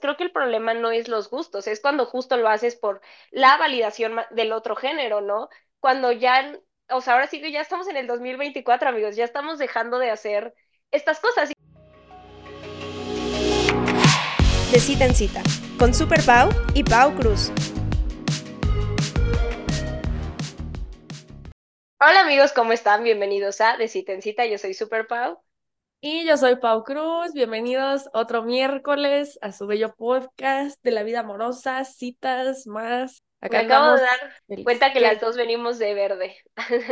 Creo que el problema no es los gustos, es cuando justo lo haces por la validación del otro género, ¿no? Cuando ya, o sea, ahora sí que ya estamos en el 2024, amigos, ya estamos dejando de hacer estas cosas. De cita en cita, con Super Pau y Pau Cruz. Hola amigos, ¿cómo están? Bienvenidos a De cita en cita, yo soy Super Pau. Y yo soy Pau Cruz, bienvenidos otro miércoles a su bello podcast de la vida amorosa, citas más. Acá me acabo de dar cuenta que las dos venimos de verde.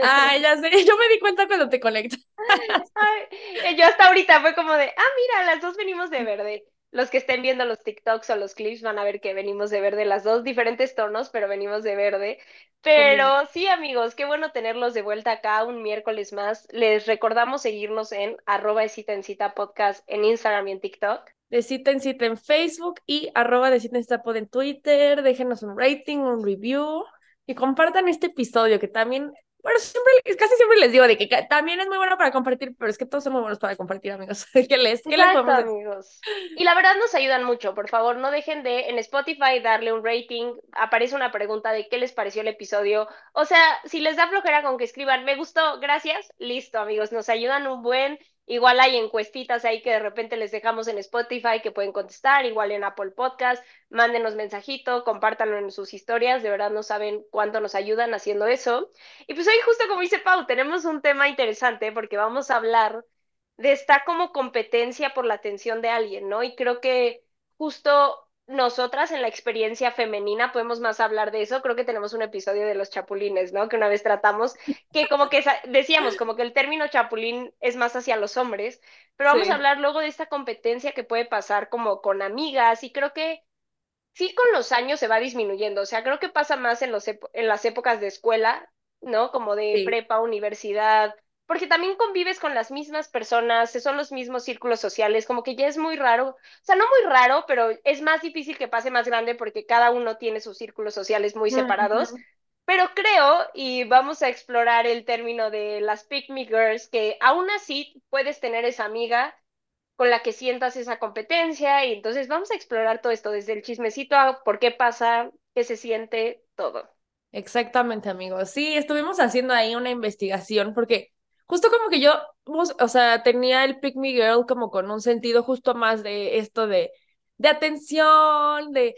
Ah, ya sé, yo me di cuenta cuando te conectas. yo hasta ahorita fue como de, ah, mira, las dos venimos de verde los que estén viendo los TikToks o los clips van a ver que venimos de verde, las dos diferentes tonos, pero venimos de verde. Pero sí, amigos, qué bueno tenerlos de vuelta acá un miércoles más. Les recordamos seguirnos en arroba de cita en cita podcast en Instagram y en TikTok. De cita en cita en Facebook y arroba de cita en cita pod en Twitter. Déjenos un rating, un review y compartan este episodio que también bueno, siempre, casi siempre les digo de que también es muy bueno para compartir, pero es que todos son muy buenos para compartir, amigos. ¿Qué les, qué les amigos? Y la verdad nos ayudan mucho. Por favor, no dejen de en Spotify darle un rating. Aparece una pregunta de qué les pareció el episodio. O sea, si les da flojera con que escriban, me gustó, gracias, listo, amigos. Nos ayudan un buen. Igual hay encuestitas ahí que de repente les dejamos en Spotify que pueden contestar, igual en Apple Podcast, mándenos mensajito, compártanlo en sus historias, de verdad no saben cuánto nos ayudan haciendo eso. Y pues hoy justo como dice Pau, tenemos un tema interesante porque vamos a hablar de esta como competencia por la atención de alguien, ¿no? Y creo que justo nosotras en la experiencia femenina podemos más hablar de eso. Creo que tenemos un episodio de los chapulines, ¿no? Que una vez tratamos, que como que decíamos, como que el término chapulín es más hacia los hombres, pero vamos a hablar luego de esta competencia que puede pasar como con amigas y creo que sí con los años se va disminuyendo. O sea, creo que pasa más en, los en las épocas de escuela, ¿no? Como de prepa, universidad, porque también convives con las mismas personas, son los mismos círculos sociales, como que ya es muy raro, o sea, no muy raro, pero es más difícil que pase más grande porque cada uno tiene sus círculos sociales muy separados. Pero creo, y vamos a explorar el término de las pick me girls, que aún así puedes tener esa amiga con la que sientas esa competencia, y entonces vamos a explorar todo esto, desde el chismecito a por qué pasa, qué se siente, todo. Exactamente, amigos. Sí, estuvimos haciendo ahí una investigación porque justo como que yo, o sea, tenía el Pick Me Girl como con un sentido justo más de esto de, de atención, de,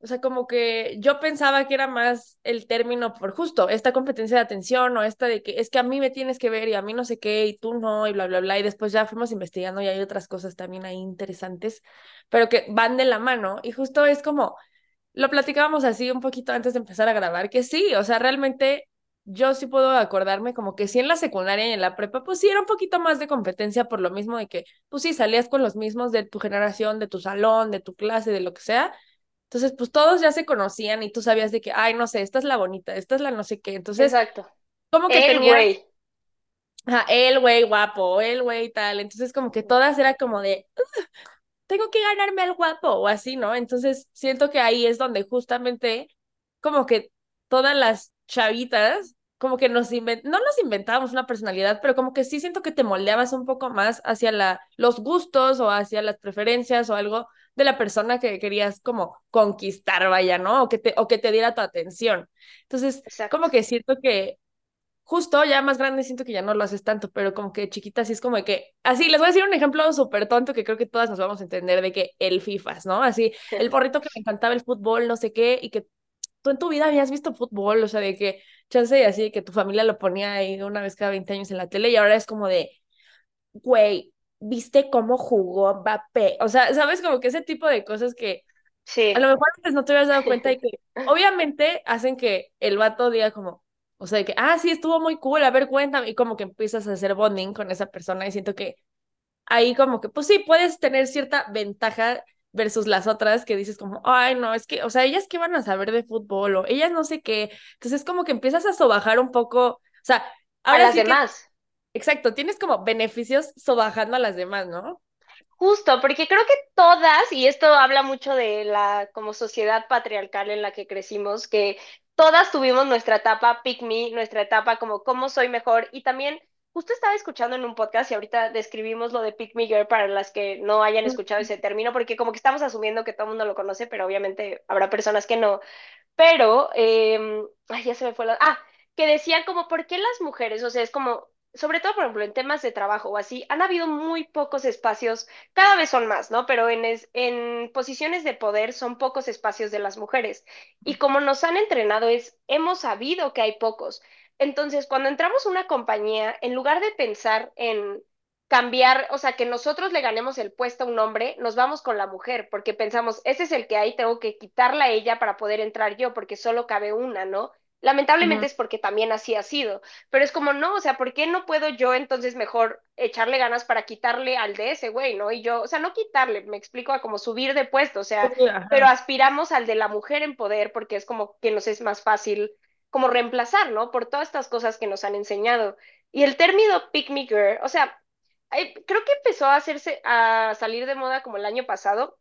o sea, como que yo pensaba que era más el término por justo esta competencia de atención o esta de que es que a mí me tienes que ver y a mí no sé qué y tú no y bla, bla, bla. Y después ya fuimos investigando y hay otras cosas también ahí interesantes, pero que van de la mano y justo es como, lo platicábamos así un poquito antes de empezar a grabar, que sí, o sea, realmente yo sí puedo acordarme como que sí en la secundaria y en la prepa, pues sí era un poquito más de competencia por lo mismo de que, pues sí, salías con los mismos de tu generación, de tu salón, de tu clase, de lo que sea. Entonces, pues todos ya se conocían y tú sabías de que, ay, no sé, esta es la bonita, esta es la no sé qué. Entonces, Exacto. Como que el güey. el güey guapo, el güey tal. Entonces, como que todas era como de, tengo que ganarme al guapo o así, ¿no? Entonces, siento que ahí es donde justamente como que todas las chavitas como que nos invent no nos inventábamos una personalidad, pero como que sí siento que te moldeabas un poco más hacia la, los gustos o hacia las preferencias o algo de la persona que querías como conquistar, vaya, ¿no? O que te, o que te diera tu atención. Entonces, como que siento que justo ya más grande siento que ya no lo haces tanto, pero como que chiquita sí es como de que, así, les voy a decir un ejemplo súper tonto que creo que todas nos vamos a entender de que el FIFAs, ¿no? Así, el porrito que me encantaba el fútbol, no sé qué, y que tú en tu vida habías visto fútbol, o sea, de que, chance, así de que tu familia lo ponía ahí una vez cada 20 años en la tele y ahora es como de, güey, ¿viste cómo jugó Mbappé? O sea, ¿sabes? Como que ese tipo de cosas que sí. a lo mejor antes no te habías dado cuenta y que obviamente hacen que el vato diga como, o sea, de que, ah, sí, estuvo muy cool, a ver, cuéntame, y como que empiezas a hacer bonding con esa persona y siento que ahí como que, pues sí, puedes tener cierta ventaja versus las otras que dices como, ay, no, es que, o sea, ellas qué van a saber de fútbol o ellas no sé qué. Entonces es como que empiezas a sobajar un poco, o sea, ahora a las demás. exacto, tienes como beneficios sobajando a las demás, ¿no? Justo, porque creo que todas, y esto habla mucho de la como sociedad patriarcal en la que crecimos, que todas tuvimos nuestra etapa pick me, nuestra etapa como cómo soy mejor, y también justo estaba escuchando en un podcast y ahorita describimos lo de Pick Me Girl para las que no hayan escuchado ese término, porque como que estamos asumiendo que todo el mundo lo conoce, pero obviamente habrá personas que no. Pero, eh, ay, ya se me fue la... Ah, que decían como, ¿por qué las mujeres? O sea, es como, sobre todo, por ejemplo, en temas de trabajo o así, han habido muy pocos espacios, cada vez son más, ¿no? Pero en, es, en posiciones de poder son pocos espacios de las mujeres. Y como nos han entrenado es, hemos sabido que hay pocos. Entonces, cuando entramos a una compañía, en lugar de pensar en cambiar, o sea, que nosotros le ganemos el puesto a un hombre, nos vamos con la mujer, porque pensamos, ese es el que hay, tengo que quitarla a ella para poder entrar yo, porque solo cabe una, ¿no? Lamentablemente es porque también así ha sido, pero es como, no, o sea, ¿por qué no puedo yo entonces mejor echarle ganas para quitarle al de ese güey, ¿no? Y yo, o sea, no quitarle, me explico a como subir de puesto, o sea, pero aspiramos al de la mujer en poder porque es como que nos es más fácil como reemplazar, ¿no? Por todas estas cosas que nos han enseñado. Y el término pick me girl, o sea, creo que empezó a hacerse, a salir de moda como el año pasado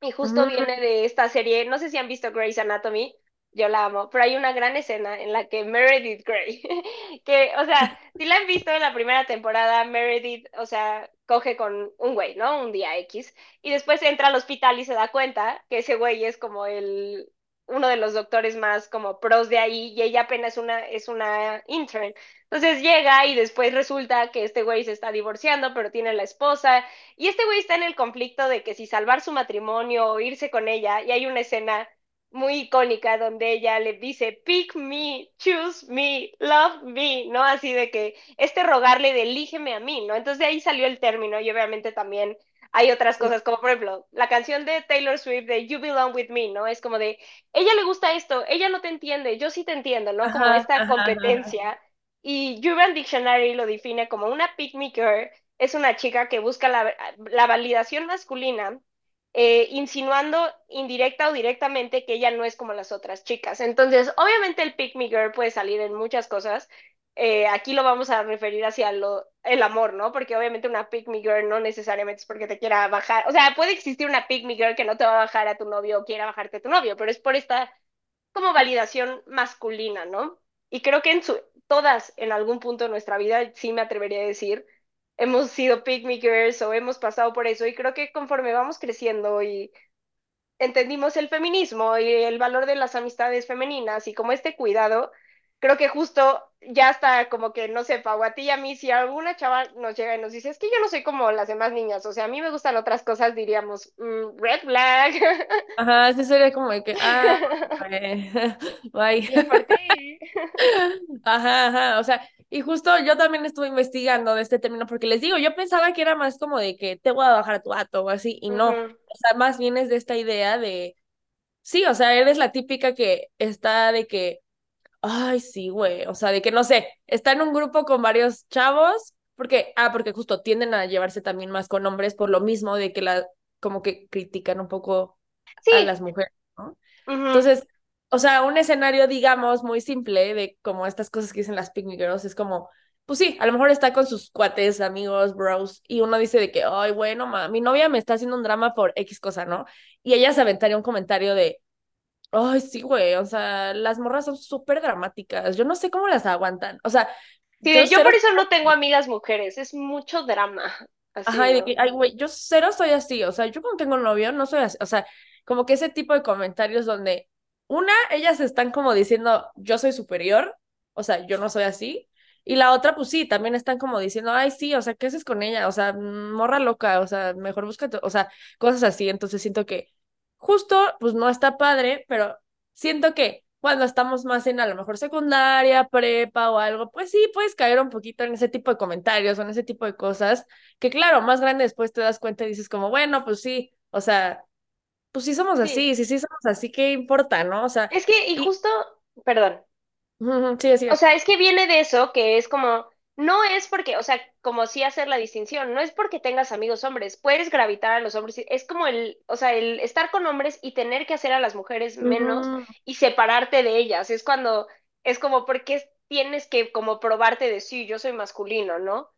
y justo viene de esta serie, no sé si han visto Grey's Anatomy, yo la amo, pero hay una gran escena en la que Meredith Grey, que, o sea, si la han visto en la primera temporada, Meredith, o sea, coge con un güey, ¿no? Un día X, y después entra al hospital y se da cuenta que ese güey es como el, uno de los doctores más como pros de ahí, y ella apenas una, es una intern. Entonces llega y después resulta que este güey se está divorciando, pero tiene la esposa, y este güey está en el conflicto de que si salvar su matrimonio o irse con ella, y hay una escena muy icónica donde ella le dice, pick me, choose me, love me, ¿no? Así de que este rogarle de elígeme a mí, ¿no? Entonces de ahí salió el término y obviamente también hay otras cosas, como por ejemplo, la canción de Taylor Swift de You Belong With Me, ¿no? Es como de, ella le gusta esto, ella no te entiende, yo sí te entiendo, ¿no? Como esta competencia. Y Urban Dictionary lo define como una pick me girl, es una chica que busca la, la validación masculina eh, insinuando indirecta o directamente que ella no es como las otras chicas. Entonces, obviamente el pick me girl puede salir en muchas cosas. Eh, aquí lo vamos a referir hacia lo, el amor, ¿no? Porque obviamente una pick me girl no necesariamente es porque te quiera bajar. O sea, puede existir una pick me girl que no te va a bajar a tu novio o quiera bajarte a tu novio, pero es por esta como validación masculina, ¿no? Y creo que en su, todas en algún punto de nuestra vida, sí me atrevería a decir, hemos sido picnickers o hemos pasado por eso y creo que conforme vamos creciendo y entendimos el feminismo y el valor de las amistades femeninas y como este cuidado, creo que justo ya está como que, no sé, Pau, a ti y a mí, si alguna chava nos llega y nos dice, es que yo no soy como las demás niñas, o sea, a mí me gustan otras cosas, diríamos, mm, red flag. Ajá, sí sería como de que, ah, bye. Ajá, ajá, o sea, y justo yo también estuve investigando de este término porque les digo, yo pensaba que era más como de que te voy a bajar a tu gato o así, y no, o sea, más bien es de esta idea de, sí, o sea, eres la típica que está de que, ay, sí, güey, o sea, de que no sé, está en un grupo con varios chavos, porque, ah, porque justo tienden a llevarse también más con hombres por lo mismo de que la, como que critican un poco a las mujeres, ¿no? Entonces, o sea, un escenario, digamos, muy simple de como estas cosas que dicen las picnic girls, es como, pues sí, a lo mejor está con sus cuates, amigos, bros, y uno dice de que, ay, bueno, ma, mi novia me está haciendo un drama por X cosa, ¿no? Y ella se aventaría un comentario de, ay, sí, güey, o sea, las morras son súper dramáticas, yo no sé cómo las aguantan, o sea... Sí, yo, por eso no tengo amigas mujeres, es mucho drama. Ajá, y de que, ay, güey, yo cero soy así, o sea, yo cuando tengo novio no soy así, o sea, como que ese tipo de comentarios donde una, ellas están como diciendo, yo soy superior, o sea, yo no soy así. Y la otra, pues sí, también están como diciendo, ay, sí, o sea, ¿qué haces con ella? O sea, morra loca, o sea, mejor búscate, o sea, cosas así. Entonces siento que justo, pues no está padre, pero siento que cuando estamos más en a lo mejor secundaria, prepa o algo, pues sí, puedes caer un poquito en ese tipo de comentarios o en ese tipo de cosas, que claro, más grande después te das cuenta y dices como, bueno, pues sí, o sea, pues sí somos así, sí, sí somos así, ¿qué importa, no? O sea. Es que, y, justo, perdón. sí, sí. O sea, es que viene de eso, que es como, no es porque, o sea, como sí hacer la distinción, no es porque tengas amigos hombres, puedes gravitar a los hombres, es como el, o sea, el estar con hombres y tener que hacer a las mujeres menos y separarte de ellas, es cuando, es como, porque tienes que como probarte de sí, yo soy masculino, ¿no?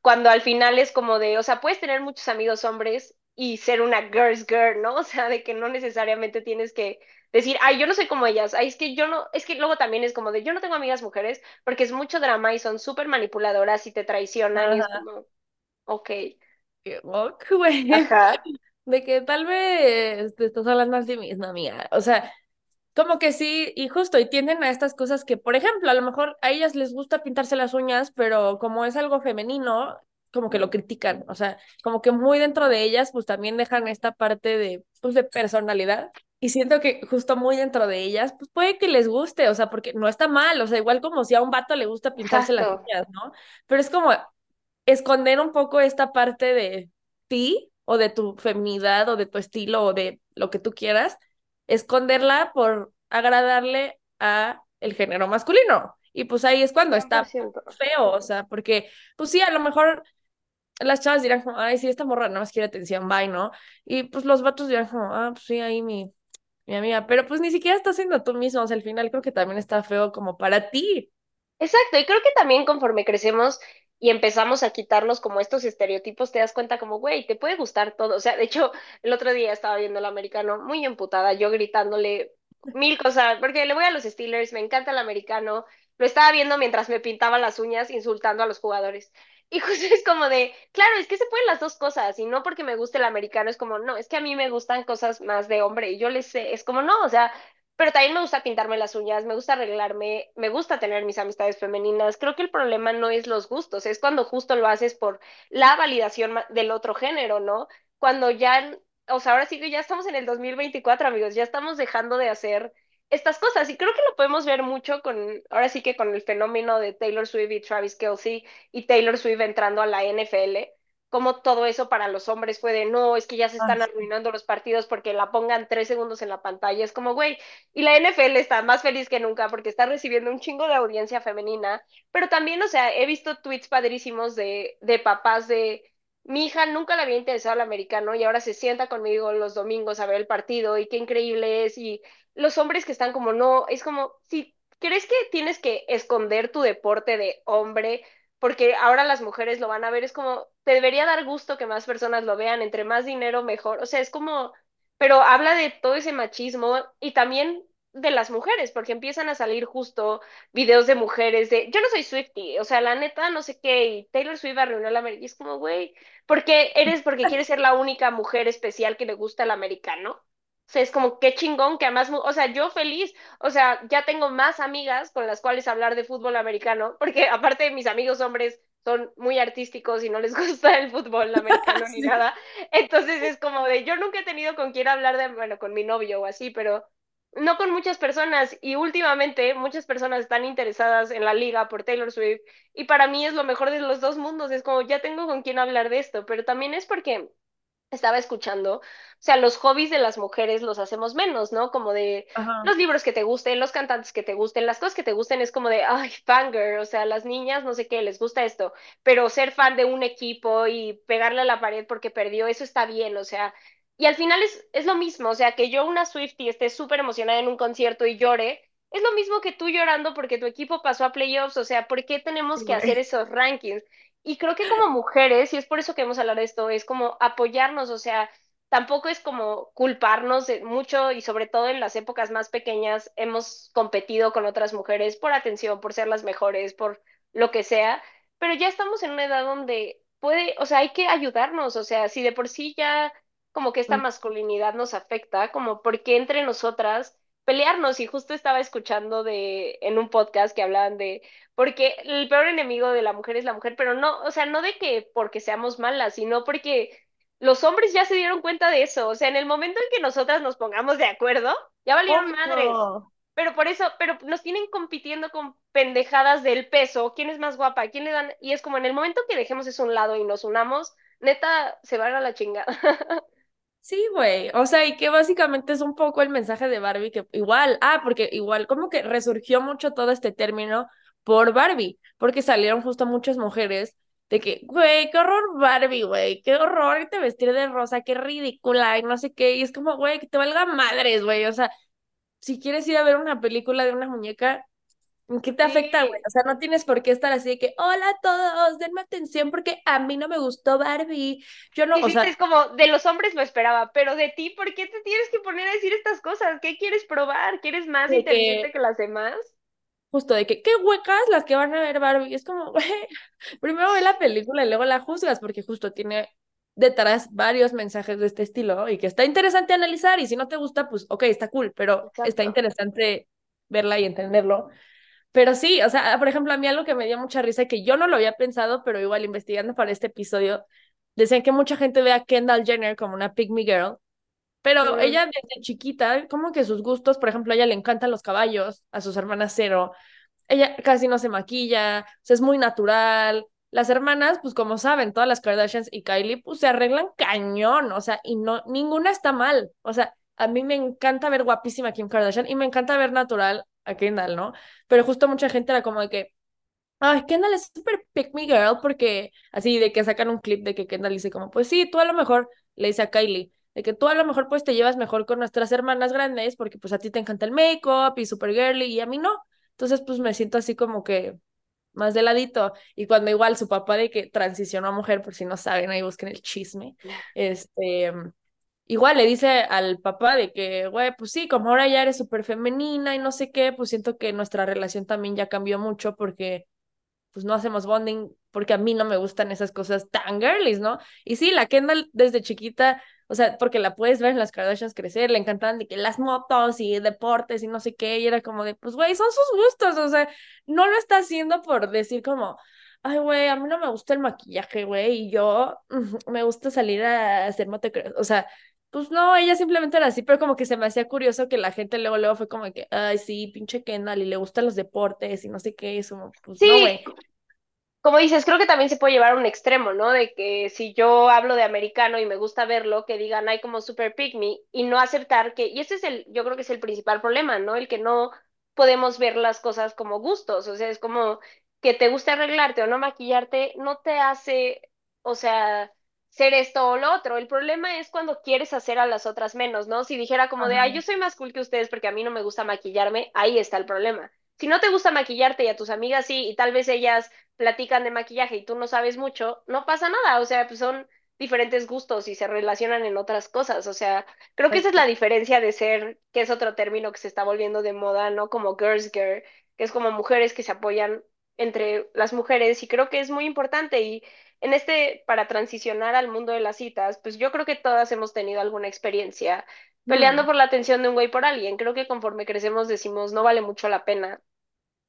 Cuando al final es como de, o sea, puedes tener muchos amigos hombres y ser una girl's girl, ¿no? O sea, de que no necesariamente tienes que decir, ay, yo no soy como ellas, ay, es que yo no, es que luego también es como de, yo no tengo amigas mujeres porque es mucho drama y son súper manipuladoras y te traicionan y es como, ok. Qué güey. Ajá. De que tal vez te estás hablando a ti misma, amiga. O sea, como que sí, y justo, y tienden a estas cosas que, por ejemplo, a lo mejor a ellas les gusta pintarse las uñas, pero como es algo femenino, como que lo critican, o sea, como que muy dentro de ellas, pues también dejan esta parte de, pues, de personalidad. Y siento que justo muy dentro de ellas, pues puede que les guste, o sea, porque no está mal, o sea, igual como si a un vato le gusta pintarse las uñas, ¿no? Pero es como esconder un poco esta parte de ti o de tu feminidad o de tu estilo o de lo que tú quieras, esconderla por agradarle a el género masculino. Y pues ahí es cuando está feo, o sea, porque pues sí, a lo mejor las chavas dirán como, ay, sí, esta morra no más quiere atención, bye, ¿no? Y pues los vatos dirán como, ah, pues sí, ahí mi, mi amiga, pero pues ni siquiera estás siendo tú mismo, o sea, al final creo que también está feo como para ti. Exacto, y creo que también conforme crecemos y empezamos a quitarnos como estos estereotipos, te das cuenta como, güey, te puede gustar todo. O sea, de hecho, el otro día estaba viendo el americano muy emputada, yo gritándole mil cosas, porque le voy a los Steelers, me encanta el americano, lo estaba viendo mientras me pintaba las uñas insultando a los jugadores. Y justo es como de, claro, es que se pueden las dos cosas, y no porque me guste el americano, es como, no, es que a mí me gustan cosas más de hombre, y yo les sé, es como, no, o sea, pero también me gusta pintarme las uñas, me gusta arreglarme, me gusta tener mis amistades femeninas. Creo que el problema no es los gustos, es cuando justo lo haces por la validación del otro género, ¿no? Cuando ya, o sea, ahora sí que ya estamos en el 2024, amigos, ya estamos dejando de hacer estas cosas y creo que lo podemos ver mucho con, ahora sí que con el fenómeno de Taylor Swift y Travis Kelsey y Taylor Swift entrando a la NFL como todo eso para los hombres fue de, no, es que ya se están arruinando los partidos porque la pongan tres segundos en la pantalla. Es como, güey, y la NFL está más feliz que nunca porque está recibiendo un chingo de audiencia femenina, pero también, o sea, he visto tweets padrísimos de, de papás de, mi hija nunca le había interesado el americano y ahora se sienta conmigo los domingos a ver el partido y qué increíble es. Y los hombres que están como, no, es como, si crees que tienes que esconder tu deporte de hombre porque ahora las mujeres lo van a ver, es como, te debería dar gusto que más personas lo vean, entre más dinero mejor, o sea, es como, pero habla de todo ese machismo y también de las mujeres, porque empiezan a salir justo videos de mujeres de, yo no soy Swifty, o sea, la neta, no sé qué, y Taylor Swift arruinó el americano, y es como, güey, ¿por qué eres porque quieres ser la única mujer especial que le gusta el americano? O sea, es como qué chingón que además, o sea, yo feliz, o sea, ya tengo más amigas con las cuales hablar de fútbol americano, porque aparte de mis amigos hombres son muy artísticos y no les gusta el fútbol americano ni nada, entonces es como de, yo nunca he tenido con quién hablar de, bueno, con mi novio o así, pero no con muchas personas y últimamente muchas personas están interesadas en la liga por Taylor Swift y para mí es lo mejor de los dos mundos, es como ya tengo con quién hablar de esto, pero también es porque estaba escuchando, o sea, los hobbies de las mujeres los hacemos menos, ¿no? Como de los libros que te gusten, los cantantes que te gusten, las cosas que te gusten es como de, ay, fangirl, o sea, las niñas, no sé qué, les gusta esto, pero ser fan de un equipo y pegarle a la pared porque perdió, eso está bien, o sea, y al final es, es lo mismo, o sea, que yo una Swiftie esté súper emocionada en un concierto y llore, es lo mismo que tú llorando porque tu equipo pasó a playoffs, o sea, ¿por qué tenemos que hacer esos rankings? Y creo que como mujeres, y es por eso que hemos hablado de esto, es como apoyarnos, o sea, tampoco es como culparnos de mucho y sobre todo en las épocas más pequeñas hemos competido con otras mujeres por atención, por ser las mejores, por lo que sea, pero ya estamos en una edad donde puede, o sea, hay que ayudarnos, o sea, si de por sí ya como que esta mm. masculinidad nos afecta, como porque entre nosotras pelearnos y justo estaba escuchando de en un podcast que hablaban de porque el peor enemigo de la mujer es la mujer, pero no, o sea, no de que porque seamos malas, sino porque los hombres ya se dieron cuenta de eso, o sea, en el momento en que nosotras nos pongamos de acuerdo, ya valieron madres. Pero por eso, pero nos tienen compitiendo con pendejadas del peso, quién es más guapa, quién le dan, y es como en el momento que dejemos eso a un lado y nos unamos, neta, se van a la chingada. Sí, güey. O sea, y que básicamente es un poco el mensaje de Barbie, que igual, ah, porque igual como que resurgió mucho todo este término por Barbie, porque salieron justo muchas mujeres de que, güey, qué horror Barbie, güey, qué horror te vestir de rosa, qué ridícula, y no sé qué, y es como, güey, que te valga madres, güey, o sea, si quieres ir a ver una película de una muñeca, qué te afecta, güey? O sea, no tienes por qué estar así de que, hola a todos, denme atención porque a mí no me gustó Barbie. Yo no, o sea... es como, de los hombres lo esperaba, pero de ti, ¿por qué te tienes que poner a decir estas cosas? ¿Qué quieres probar? ¿Quieres más inteligente que... las demás? Justo de que, qué huecas las que van a ver Barbie. Es como, güey, primero ve la película y luego la juzgas porque justo tiene detrás varios mensajes de este estilo y que está interesante analizar y si no te gusta, pues ok, está cool, pero está interesante verla y entenderlo. Pero sí, o sea, por ejemplo, a mí algo que me dio mucha risa y que yo no lo había pensado, pero igual investigando para este episodio, decían que mucha gente ve a Kendall Jenner como una pigmy girl, pero ella desde chiquita, como que sus gustos, por ejemplo, a ella le encantan los caballos, a sus hermanas cero, ella casi no se maquilla, o sea, es muy natural, las hermanas, pues como saben, todas las Kardashians y Kylie, pues se arreglan cañón, o sea, y no, ninguna está mal. O sea, a mí me encanta ver guapísima Kim Kardashian y me encanta ver natural a Kendall, ¿no? Pero justo mucha gente era como de que, ay, Kendall es súper pick me girl, porque así de que sacan un clip de que Kendall dice como, pues sí, tú a lo mejor le dice a Kylie, de que tú a lo mejor pues te llevas mejor con nuestras hermanas grandes porque pues a ti te encanta el make-up y super girly y a mí no. Entonces pues me siento así como que, más de ladito. Y cuando igual su papá de que transicionó a mujer, por si no saben, ahí busquen el chisme, este, igual le dice al papá de que, güey, pues sí, como ahora ya eres súper femenina y no sé qué, pues siento que nuestra relación también ya cambió mucho porque pues no hacemos bonding, porque a mí no me gustan esas cosas tan girlies, ¿no? Y sí, la Kendall desde chiquita o sea, porque la puedes ver en las Kardashians crecer, le encantaban de que las motos y deportes y no sé qué, y era como de, pues, güey, son sus gustos, o sea, no lo está haciendo por decir como, ay, güey, a mí no me gusta el maquillaje, güey, y yo me gusta salir a hacer motocross, o sea, pues no, ella simplemente era así, pero como que se me hacía curioso que la gente luego, luego fue como que, ay, sí, pinche Kendall, y le gustan los deportes y no sé qué, eso, pues no, güey como dices, creo que también se puede llevar a un extremo, ¿no? De que si yo hablo de americano y me gusta verlo, que digan, hay como super pick me, y no aceptar que, y ese es el, yo creo que es el principal problema, ¿no? El que no podemos ver las cosas como gustos, o sea, es como que te guste arreglarte o no maquillarte, no te hace, o sea, ser esto o lo otro. El problema es cuando quieres hacer a las otras menos, ¿no? Si dijera como de, ay, yo soy más cool que ustedes porque a mí no me gusta maquillarme, ahí está el problema. Si no te gusta maquillarte y a tus amigas sí, y tal vez ellas platican de maquillaje y tú no sabes mucho, no pasa nada, o sea, pues son diferentes gustos y se relacionan en otras cosas, o sea, creo que esa es la diferencia de ser, que es otro término que se está volviendo de moda, ¿no? Como girls girl, que es como mujeres que se apoyan entre las mujeres y creo que es muy importante y en este, para transicionar al mundo de las citas, pues yo creo que todas hemos tenido alguna experiencia peleando mm. por la atención de un güey por alguien. Creo que conforme crecemos decimos, no vale mucho la pena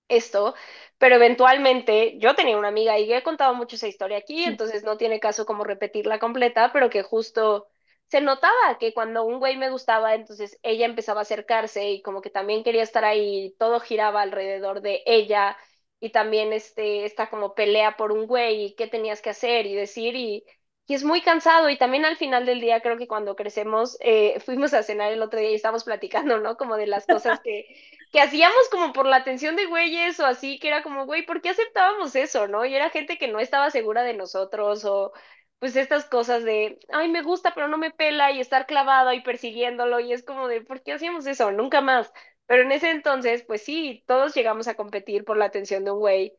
esto, pero eventualmente yo tenía una amiga y he contado mucho esa historia aquí, mm. entonces no tiene caso como repetirla completa, pero que justo se notaba que cuando un güey me gustaba, entonces ella empezaba a acercarse y como que también quería estar ahí, todo giraba alrededor de ella y también este, esta como pelea por un güey y qué tenías que hacer y decir y y es muy cansado y también al final del día creo que cuando crecemos eh, fuimos a cenar el otro día y estábamos platicando, ¿no? Como de las cosas que, que hacíamos como por la atención de güeyes o así, que era como, güey, ¿por qué aceptábamos eso, no? Y era gente que no estaba segura de nosotros o pues estas cosas de, ay, me gusta pero no me pela y estar clavado y persiguiéndolo y es como de, ¿por qué hacíamos eso? Nunca más. Pero en ese entonces, pues sí, todos llegamos a competir por la atención de un güey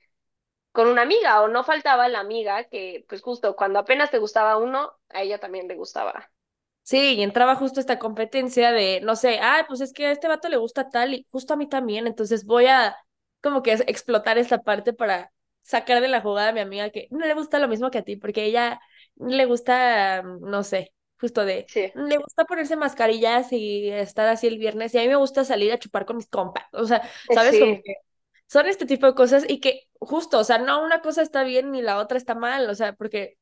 con una amiga o no faltaba la amiga que pues justo cuando apenas te gustaba uno, a ella también le gustaba. Sí, y entraba justo esta competencia de, no sé, ah, pues es que a este vato le gusta tal y justo a mí también, entonces voy a como que explotar esta parte para sacar de la jugada a mi amiga que no le gusta lo mismo que a ti, porque ella le gusta, no sé, justo de, le gusta ponerse mascarillas y estar así el viernes, y a mí me gusta salir a chupar con mis compas, o sea, ¿sabes? Como que son este tipo de cosas y que justo, o sea, no una cosa está bien ni la otra está mal, o sea, porque,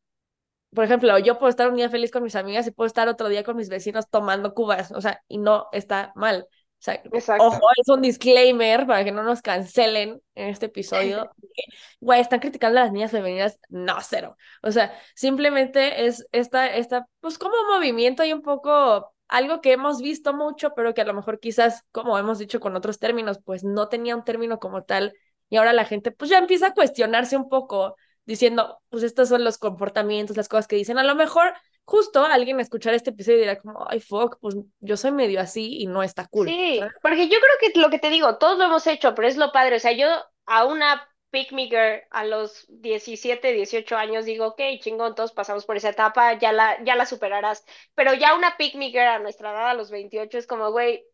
por ejemplo, yo puedo estar un día feliz con mis amigas y puedo estar otro día con mis vecinos tomando cubas, o sea, y no está mal. Sea, ojo, es un disclaimer para que no nos cancelen en este episodio. Güey, están criticando a las niñas femeninas. No, cero. O sea, simplemente es esta, esta, pues como movimiento y un poco algo que hemos visto mucho, pero que a lo mejor quizás, como hemos dicho con otros términos, pues no tenía un término como tal. Y ahora la gente pues ya empieza a cuestionarse un poco, diciendo, pues estos son los comportamientos, las cosas que dicen. A lo mejor justo alguien escuchar este episodio y dirá como, ay, fuck, pues yo soy medio así y no está cool. Sí, porque yo creo que lo que te digo, todos lo hemos hecho, pero es lo padre. O sea, yo a una pick me girl a los 17, 18 años digo, ok, chingón, todos pasamos por esa etapa, ya la, ya la superarás. Pero ya una pick me girl a nuestra edad, a los 28, es como, güey,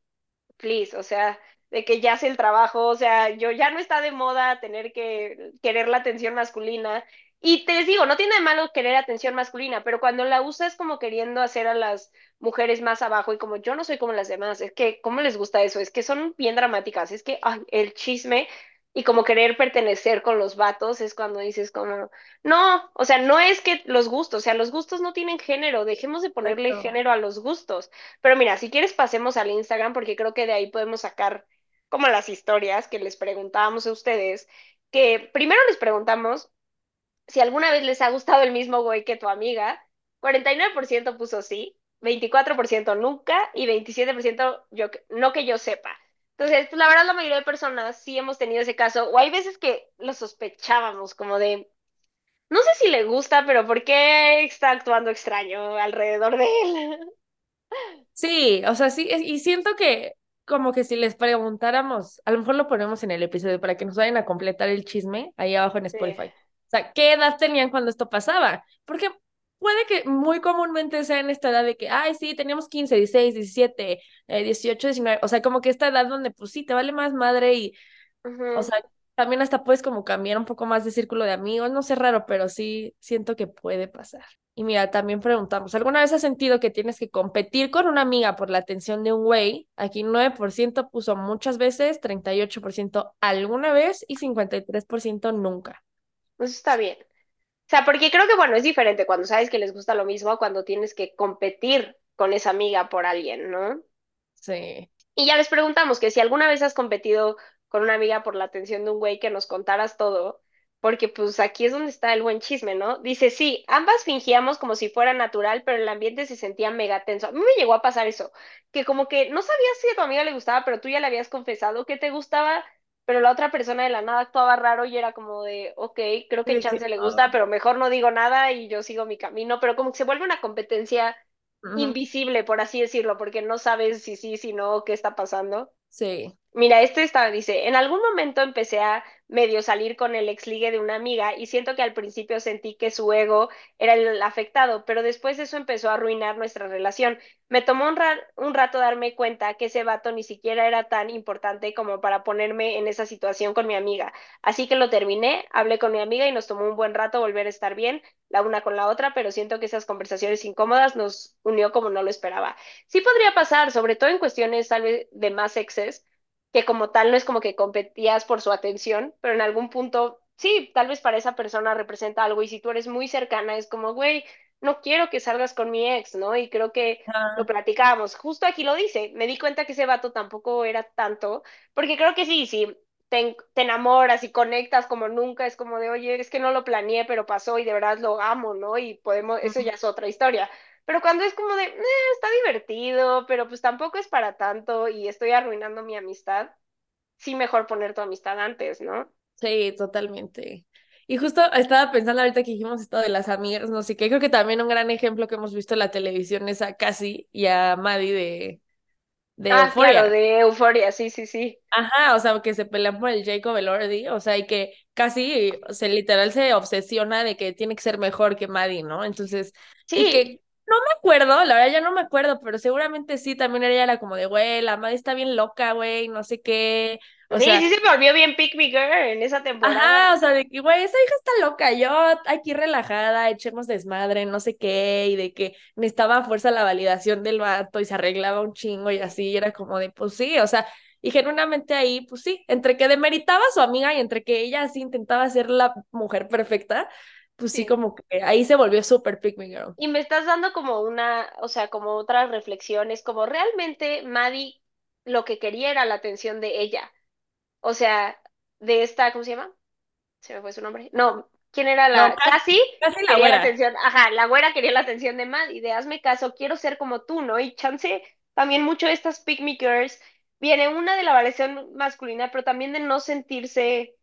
please, o sea, de que ya hace el trabajo, o sea, yo ya no está de moda tener que querer la atención masculina. Y te digo, no tiene de malo querer atención masculina, pero cuando la usas como queriendo hacer a las mujeres más abajo y como yo no soy como las demás, es que, ¿cómo les gusta eso? Es que son bien dramáticas, es que ay, el chisme y como querer pertenecer con los vatos es cuando dices como, no, o sea, no es que los gustos, o sea, los gustos no tienen género, dejemos de ponerle género a los gustos. Pero mira, si quieres pasemos al Instagram porque creo que de ahí podemos sacar como las historias que les preguntábamos a ustedes, que primero les preguntamos si alguna vez les ha gustado el mismo güey que tu amiga, 49% puso sí, 24% nunca y 27% yo, no que yo sepa. Entonces, pues la verdad la mayoría de personas sí hemos tenido ese caso, o hay veces que lo sospechábamos, como de, no sé si le gusta, pero ¿por qué está actuando extraño alrededor de él? Sí, o sea, sí, y siento que como que si les preguntáramos, a lo mejor lo ponemos en el episodio para que nos vayan a completar el chisme ahí abajo en Spotify. O sea, ¿qué edad tenían cuando esto pasaba? Porque puede que muy comúnmente sea en esta edad de que, ay, sí, teníamos 15, 16, 17, 18, 19, o sea, como que esta edad donde pues sí, te vale más madre y, o sea, también hasta puedes como cambiar un poco más de círculo de amigos, no sé raro, pero sí siento que puede pasar. Y mira, también preguntamos, ¿alguna vez has sentido que tienes que competir con una amiga por la atención de un güey? Aquí 9% puso muchas veces, 38% alguna vez y 53% nunca. Pues está bien. O sea, porque creo que, bueno, es diferente cuando sabes que les gusta lo mismo cuando tienes que competir con esa amiga por alguien, ¿no? Sí. Y ya les preguntamos que si alguna vez has competido con una amiga por la atención de un güey que nos contaras todo, porque pues aquí es donde está el buen chisme, ¿no? Dice, sí, ambas fingíamos como si fuera natural, pero el ambiente se sentía mega tenso. A mí me llegó a pasar eso, que como que no sabías si a tu amiga le gustaba, pero tú ya le habías confesado que te gustaba, pero la otra persona de la nada actuaba raro y era como de, ok, creo que Chance le gusta, pero mejor no digo nada y yo sigo mi camino, pero como que se vuelve una competencia invisible, por así decirlo, porque no sabes si sí, si no, qué está pasando. Sí. Mira, este está, dice, en algún momento empecé a medio salir con el ex ligue de una amiga y siento que al principio sentí que su ego era el afectado, pero después eso empezó a arruinar nuestra relación. Me tomó un, un rato darme cuenta que ese vato ni siquiera era tan importante como para ponerme en esa situación con mi amiga. Así que lo terminé, hablé con mi amiga y nos tomó un buen rato volver a estar bien, la una con la otra, pero siento que esas conversaciones incómodas nos unió como no lo esperaba. Sí podría pasar, sobre todo en cuestiones tal vez de más exes que como tal no es como que competías por su atención, pero en algún punto, sí, tal vez para esa persona representa algo y si tú eres muy cercana es como, güey, no quiero que salgas con mi ex, ¿no? Y creo que lo platicábamos. Justo aquí lo dice, me di cuenta que ese vato tampoco era tanto, porque creo que sí, sí, te, te, enamoras y conectas como nunca, es como de, oye, es que no lo planeé, pero pasó y de verdad lo amo, ¿no? Y podemos, eso ya es otra historia. Pero cuando es como de, eh, está divertido, pero pues tampoco es para tanto y estoy arruinando mi amistad, sí mejor poner tu amistad antes, ¿no? Sí, totalmente. Y justo estaba pensando ahorita que dijimos esto de las amigas, no sé qué, creo que también un gran ejemplo que hemos visto en la televisión es a Cassie y a Maddie de, de ah, Claro, de Euforia, sí, sí, sí. Ajá, o sea, que se pelean por el Jacob Elordi, o sea, y que casi se literal se obsesiona de que tiene que ser mejor que Maddie, ¿no? Entonces, sí. y que no me acuerdo, la verdad ya no me acuerdo, pero seguramente sí, también ella era como de, güey, la madre está bien loca, güey, no sé qué. O sí, sea, sí se volvió bien pick me girl en esa temporada. Ajá, o sea, de que, güey, esa hija está loca, yo aquí relajada, echemos desmadre, no sé qué, y de que necesitaba a fuerza la validación del vato y se arreglaba un chingo y así, y era como de, pues sí, o sea, y genuinamente ahí, pues sí, entre que demeritaba a su amiga y entre que ella así intentaba ser la mujer perfecta, pues sí, como que ahí se volvió súper pick me girl. Y me estás dando como una, o sea, como otras reflexiones, como realmente Maddie lo que quería era la atención de ella. O sea, de esta, ¿cómo se llama? Se me fue su nombre. No, ¿quién era la? casi, casi la güera. atención. Ajá, la güera quería la atención de Maddie, de hazme caso, quiero ser como tú, ¿no? Y chance, también mucho de estas pick me girls, viene una de la variación masculina, pero también de no sentirse,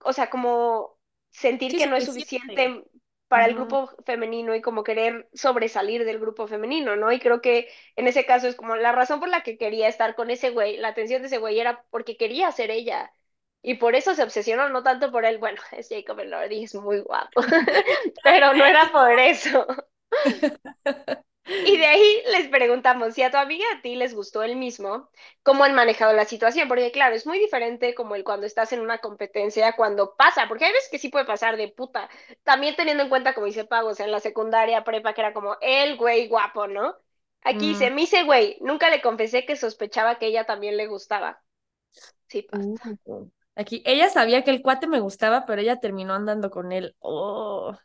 o sea, como sentir que no es suficiente para el grupo femenino y como querer sobresalir del grupo femenino, ¿no? Y creo que en ese caso es como la razón por la que quería estar con ese güey, la atención de ese güey era porque quería ser ella. Y por eso se obsesionó, no tanto por él, bueno, es Jacob Elordi, es muy guapo, pero no era por eso. Y de ahí les preguntamos si a tu amiga a ti les gustó el mismo, cómo han manejado la situación, porque claro, es muy diferente como el cuando estás en una competencia, cuando pasa, porque hay veces que sí puede pasar de puta, también teniendo en cuenta, como dice Pago, o sea, en la secundaria, prepa, que era como el güey guapo, ¿no? Aquí dice, me hice güey, nunca le confesé que sospechaba que ella también le gustaba. Sí, pasa. Uh, aquí, ella sabía que el cuate me gustaba, pero ella terminó andando con él. Oh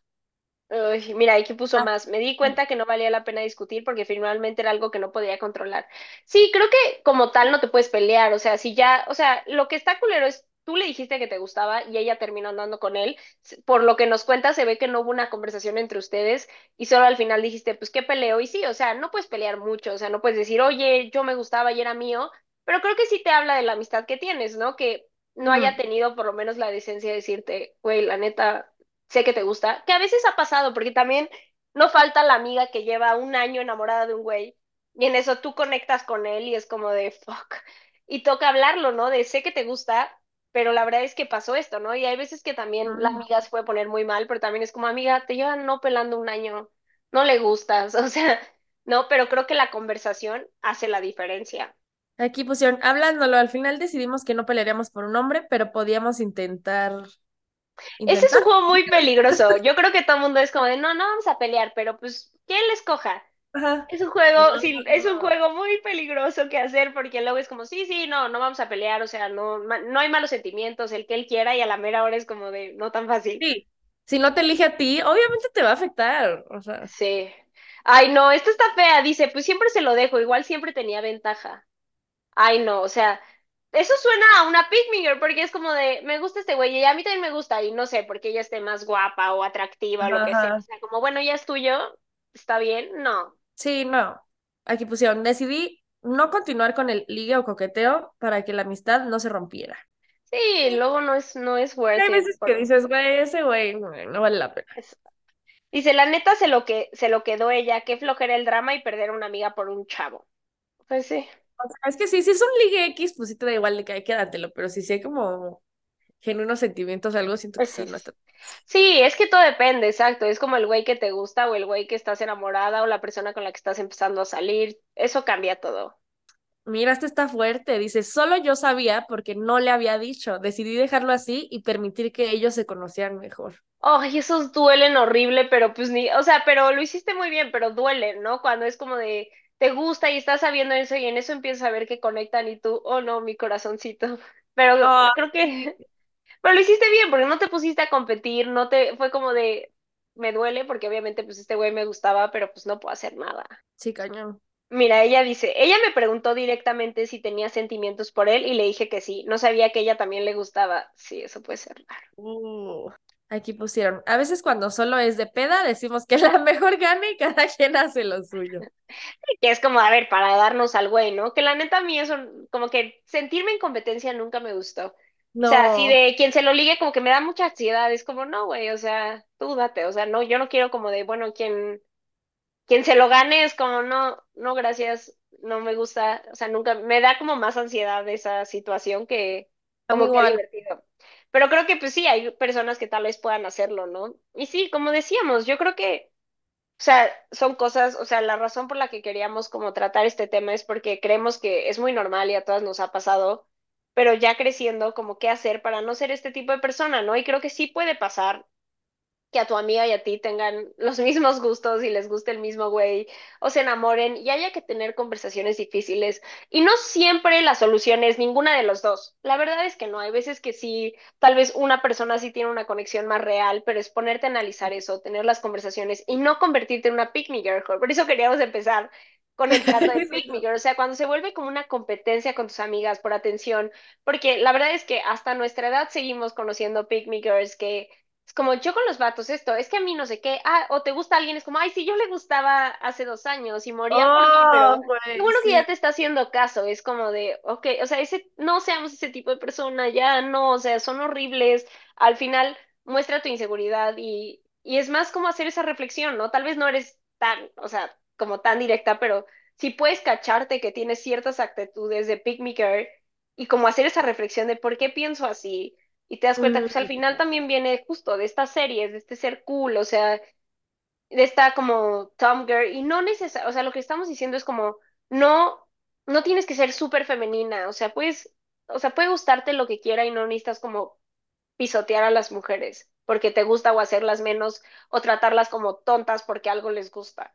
mira, aquí puso ah. más. Me di cuenta que no valía la pena discutir porque finalmente era algo que no podía controlar. Sí, creo que como tal no te puedes pelear. O sea, si ya, o sea, lo que está culero es tú le dijiste que te gustaba y ella terminó andando con él. Por lo que nos cuenta, se ve que no hubo una conversación entre ustedes y solo al final dijiste, pues qué peleo. Y sí, o sea, no puedes pelear mucho. O sea, no puedes decir, oye, yo me gustaba y era mío. Pero creo que sí te habla de la amistad que tienes, ¿no? Que no haya tenido por lo menos la decencia de decirte, güey, la neta, sé que te gusta, que a veces ha pasado, porque también no falta la amiga que lleva un año enamorada de un güey y en eso tú conectas con él y es como de fuck. Y toca hablarlo, ¿no? De sé que te gusta, pero la verdad es que pasó esto, ¿no? Y hay veces que también la amiga se puede poner muy mal, pero también es como amiga, te llevan no pelando un año, no le gustas, o sea, no, pero creo que la conversación hace la diferencia. Aquí pusieron, hablándolo, al final decidimos que no pelearíamos por un hombre, pero podíamos intentar ese es un juego muy peligroso. Yo creo que todo el mundo es como de, no, no vamos a pelear, pero pues, ¿quién le escoja? Es un juego, sí, es un juego muy peligroso que hacer porque luego es como, sí, sí, no, no vamos a pelear, o sea, no, no hay malos sentimientos, el que él quiera y a la mera hora es como de, no tan fácil. Sí, si no te elige a ti, obviamente te va a afectar, o sea. Sí. Ay, no, esto está fea, dice, pues siempre se lo dejo, igual siempre tenía ventaja. Ay, no, o sea, eso suena a una picminger, porque es como de, me gusta este güey, y a mí también me gusta, y no sé, porque ella esté más guapa o atractiva o lo que sea. O sea, como, bueno, ya es tuyo, está bien, no. Sí, no. Aquí pusieron, decidí no continuar con el ligue o coqueteo para que la amistad no se rompiera. Sí, luego no es, no es worth Hay veces que dices, güey, ese güey no vale la pena. Dice, la neta se lo que se lo quedó ella, qué flojera el drama y perder a una amiga por un chavo. Pues sí es que sí, si es un ligue X, pues sí te da igual de que hay quédatelo, pero si sí hay como genuinos sentimientos, algo, siento que sí, no está... Sí, es que todo depende, exacto. Es como el güey que te gusta o el güey que estás enamorada o la persona con la que estás empezando a salir. Eso cambia todo. Mira, este está fuerte. Dice, solo yo sabía porque no le había dicho. Decidí dejarlo así y permitir que ellos se conocieran mejor. Ay, esos duelen horrible, pero pues ni, o sea, pero lo hiciste muy bien, pero duelen, ¿no? Cuando es como de, te gusta y estás sabiendo eso y en eso empiezas a ver que conectan y tú, oh no, mi corazoncito. Pero creo que, pero lo hiciste bien porque no te pusiste a competir, no te, fue como de, me duele porque obviamente pues este güey me gustaba, pero pues no puedo hacer nada. Sí, cañón. Mira, ella dice, ella me preguntó directamente si tenía sentimientos por él y le dije que sí. No sabía que ella también le gustaba. Sí, eso puede ser raro. Uh. Aquí pusieron, a veces cuando solo es de peda decimos que la mejor gane y cada quien hace lo suyo. Que es como, a ver, para darnos al güey, ¿no? Que la neta a mí eso, como que sentirme en competencia nunca me gustó. O sea, así de quien se lo ligue como que me da mucha ansiedad, es como, no, güey, o sea, tú date, o sea, no, yo no quiero como de, bueno, quien, quien se lo gane es como, no, no, gracias, no me gusta, o sea, nunca, me da como más ansiedad esa situación que como que divertido. Pero creo que pues sí, hay personas que tal vez puedan hacerlo, ¿no? Y sí, como decíamos, yo creo que, o sea, son cosas, o sea, la razón por la que queríamos como tratar este tema es porque creemos que es muy normal y a todas nos ha pasado, pero ya creciendo, como qué hacer para no ser este tipo de persona, ¿no? Y creo que sí puede pasar que a tu amiga y a ti tengan los mismos gustos y les guste el mismo güey o se enamoren y haya que tener conversaciones difíciles. Y no siempre la solución es ninguna de los dos. La verdad es que no. Hay veces que sí, tal vez una persona sí tiene una conexión más real, pero es ponerte a analizar eso, tener las conversaciones y no convertirte en una pick me girl. Por eso queríamos empezar con el trato de pick me girl. O sea, cuando se vuelve como una competencia con tus amigas por atención, porque la verdad es que hasta nuestra edad seguimos conociendo pick me girls que es como yo con los vatos esto, es que a mí no sé qué, ah, o te gusta alguien, es como, ay, sí, yo le gustaba hace dos años y moría por mí, pero oh, qué bueno que ya te está haciendo caso, es como de, ok, o sea, ese, no seamos ese tipo de persona, ya no, o sea, son horribles, al final muestra tu inseguridad y y es más como hacer esa reflexión, ¿no? Tal vez no eres tan, o sea, como tan directa, pero sí puedes cacharte que tienes ciertas actitudes de pick me girl y como hacer esa reflexión de por qué pienso así. Y te das cuenta que pues, al final también viene justo de estas series, de este ser cool, o sea, de esta como Tom Girl, y no necesariamente, o sea, lo que estamos diciendo es como, no, no tienes que ser súper femenina, o sea, puedes, o sea, puede gustarte lo que quiera y no necesitas como pisotear a las mujeres porque te gusta o hacerlas menos o tratarlas como tontas porque algo les gusta.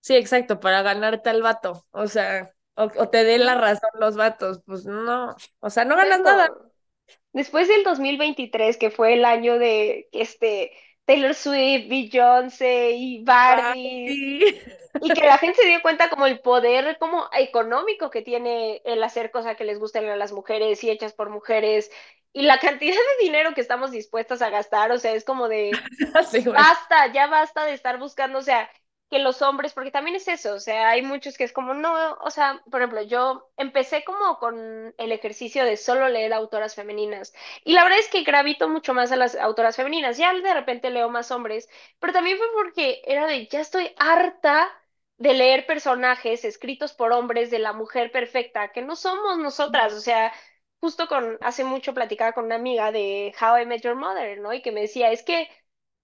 Sí, exacto, para ganarte al vato, o sea, o, te den la razón los vatos, pues no, o sea, no ganas nada. Después del 2023, que fue el año de este Taylor Swift, Beyoncé y Barbie, y que la gente se dio cuenta como el poder como económico que tiene el hacer cosas que les gusten a las mujeres y hechas por mujeres y la cantidad de dinero que estamos dispuestas a gastar, o sea, es como de basta, ya basta de estar buscando, o sea, que los hombres, porque también es eso, o sea, hay muchos que es como, no, o sea, por ejemplo, yo empecé como con el ejercicio de solo leer autoras femeninas y la verdad es que gravito mucho más a las autoras femeninas, ya de repente leo más hombres, pero también fue porque era de, ya estoy harta de leer personajes escritos por hombres de la mujer perfecta, que no somos nosotras, o sea, justo con, hace mucho platicaba con una amiga de How I Met Your Mother, ¿no? Y que me decía, es que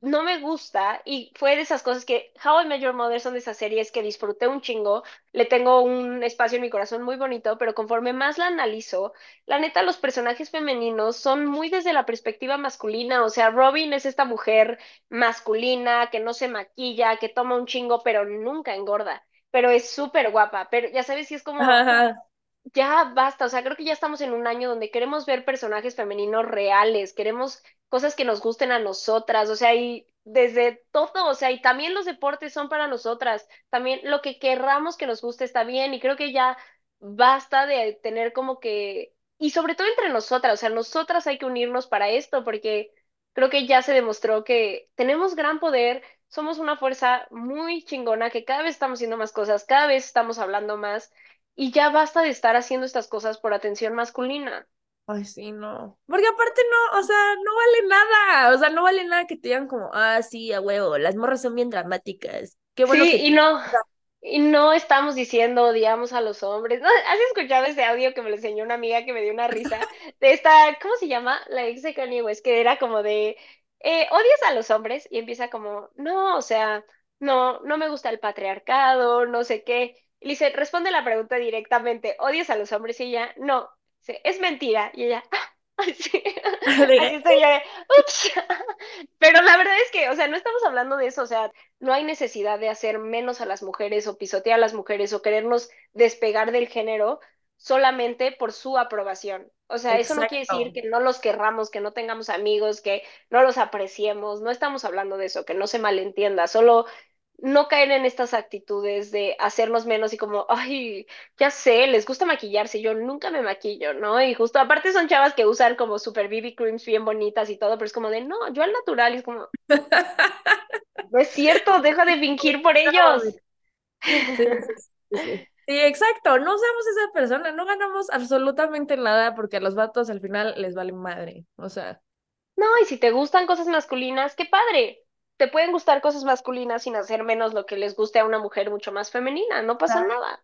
no me gusta y fue de esas cosas que How I Met Your Mother son de esas series que disfruté un chingo, le tengo un espacio en mi corazón muy bonito, pero conforme más la analizo, la neta los personajes femeninos son muy desde la perspectiva masculina, o sea, Robin es esta mujer masculina que no se maquilla, que toma un chingo pero nunca engorda, pero es súper guapa, pero ya sabes si es como ya basta, o sea, creo que ya estamos en un año donde queremos ver personajes femeninos reales, queremos cosas que nos gusten a nosotras, o sea, y desde todo, o sea, y también los deportes son para nosotras, también lo que querramos que nos guste está bien, y creo que ya basta de tener como que, y sobre todo entre nosotras, o sea, nosotras hay que unirnos para esto, porque creo que ya se demostró que tenemos gran poder, somos una fuerza muy chingona, que cada vez estamos haciendo más cosas, cada vez estamos hablando más, y ya basta de estar haciendo estas cosas por atención masculina. Ay, sí, no. Porque aparte no, o sea, no vale nada. O sea, no vale nada que te digan como, ah, sí, a huevo, las morras son bien dramáticas. Qué bueno sí, que y no, y no estamos diciendo odiamos a los hombres. ¿No? ¿Has escuchado ese audio que me lo enseñó una amiga que me dio una risa? De esta, ¿cómo se llama? La ex de Kanye West, que era como de, eh, odias a los hombres y empieza como, no, o sea, no, no me gusta el patriarcado, no sé qué. Y le dice, responde la pregunta directamente, ¿odias a los hombres? Y ella, no, es mentira. Y ella, así, así ups. Pero la verdad es que, o sea, no estamos hablando de eso, o sea, no hay necesidad de hacer menos a las mujeres o pisotear a las mujeres o querernos despegar del género solamente por su aprobación. O sea, eso no quiere decir que no los querramos, que no tengamos amigos, que no los apreciemos, no estamos hablando de eso, que no se malentienda, solo no caer en estas actitudes de hacernos menos y como, ay, ya sé, les gusta maquillarse, yo nunca me maquillo, ¿no? Y justo aparte son chavas que usan como super BB creams bien bonitas y todo, pero es como de, no, yo al natural y es como, no es cierto, deja de fingir por ellos. Sí, exacto, no seamos esa persona, no ganamos absolutamente nada porque a los vatos al final les vale madre, o sea. No, y si te gustan cosas masculinas, qué padre, te pueden gustar cosas masculinas sin hacer menos lo que les guste a una mujer mucho más femenina, no pasa nada.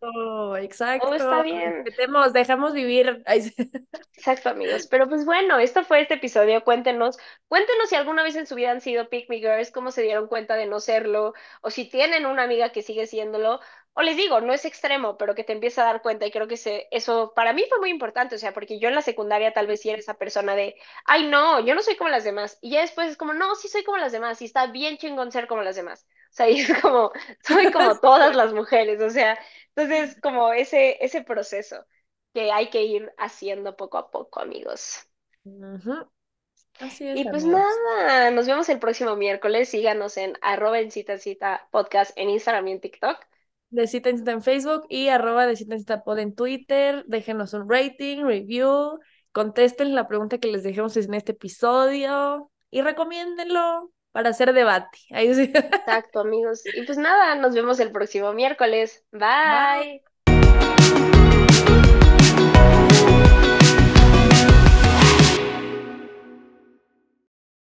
Exacto. Todo está bien. Dejemos, dejamos vivir. Exacto, amigos. Pero pues bueno, esto fue este episodio. Cuéntenos, cuéntenos si alguna vez en su vida han sido pick me girls, cómo se dieron cuenta de no serlo, o si tienen una amiga que sigue siéndolo, o les digo, no es extremo, pero que te empieza a dar cuenta y creo que se, eso para mí fue muy importante, o sea, porque yo en la secundaria tal vez sí era esa persona de, ay, no, yo no soy como las demás, y ya después es como, no, sí soy como las demás, y está bien chingón ser como las demás, o sea, y es como, soy como todas las mujeres, o sea, entonces como ese, ese proceso que hay que ir haciendo poco a poco, amigos. Así es, y pues nada, nos vemos el próximo miércoles, síganos en arroba en cita cita podcast en Instagram y en TikTok de Cita en Cita en Facebook y arroba de Cita en Cita Pod en Twitter. Déjenos un rating, review, contesten la pregunta que les dejemos en este episodio y recomiéndenlo para hacer debate. Ahí sí. Exacto, amigos. Y pues nada, nos vemos el próximo miércoles. Bye.